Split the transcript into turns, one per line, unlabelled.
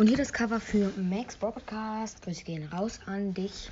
Und hier das Cover für Max Broadcast. Grüße gehen raus an dich.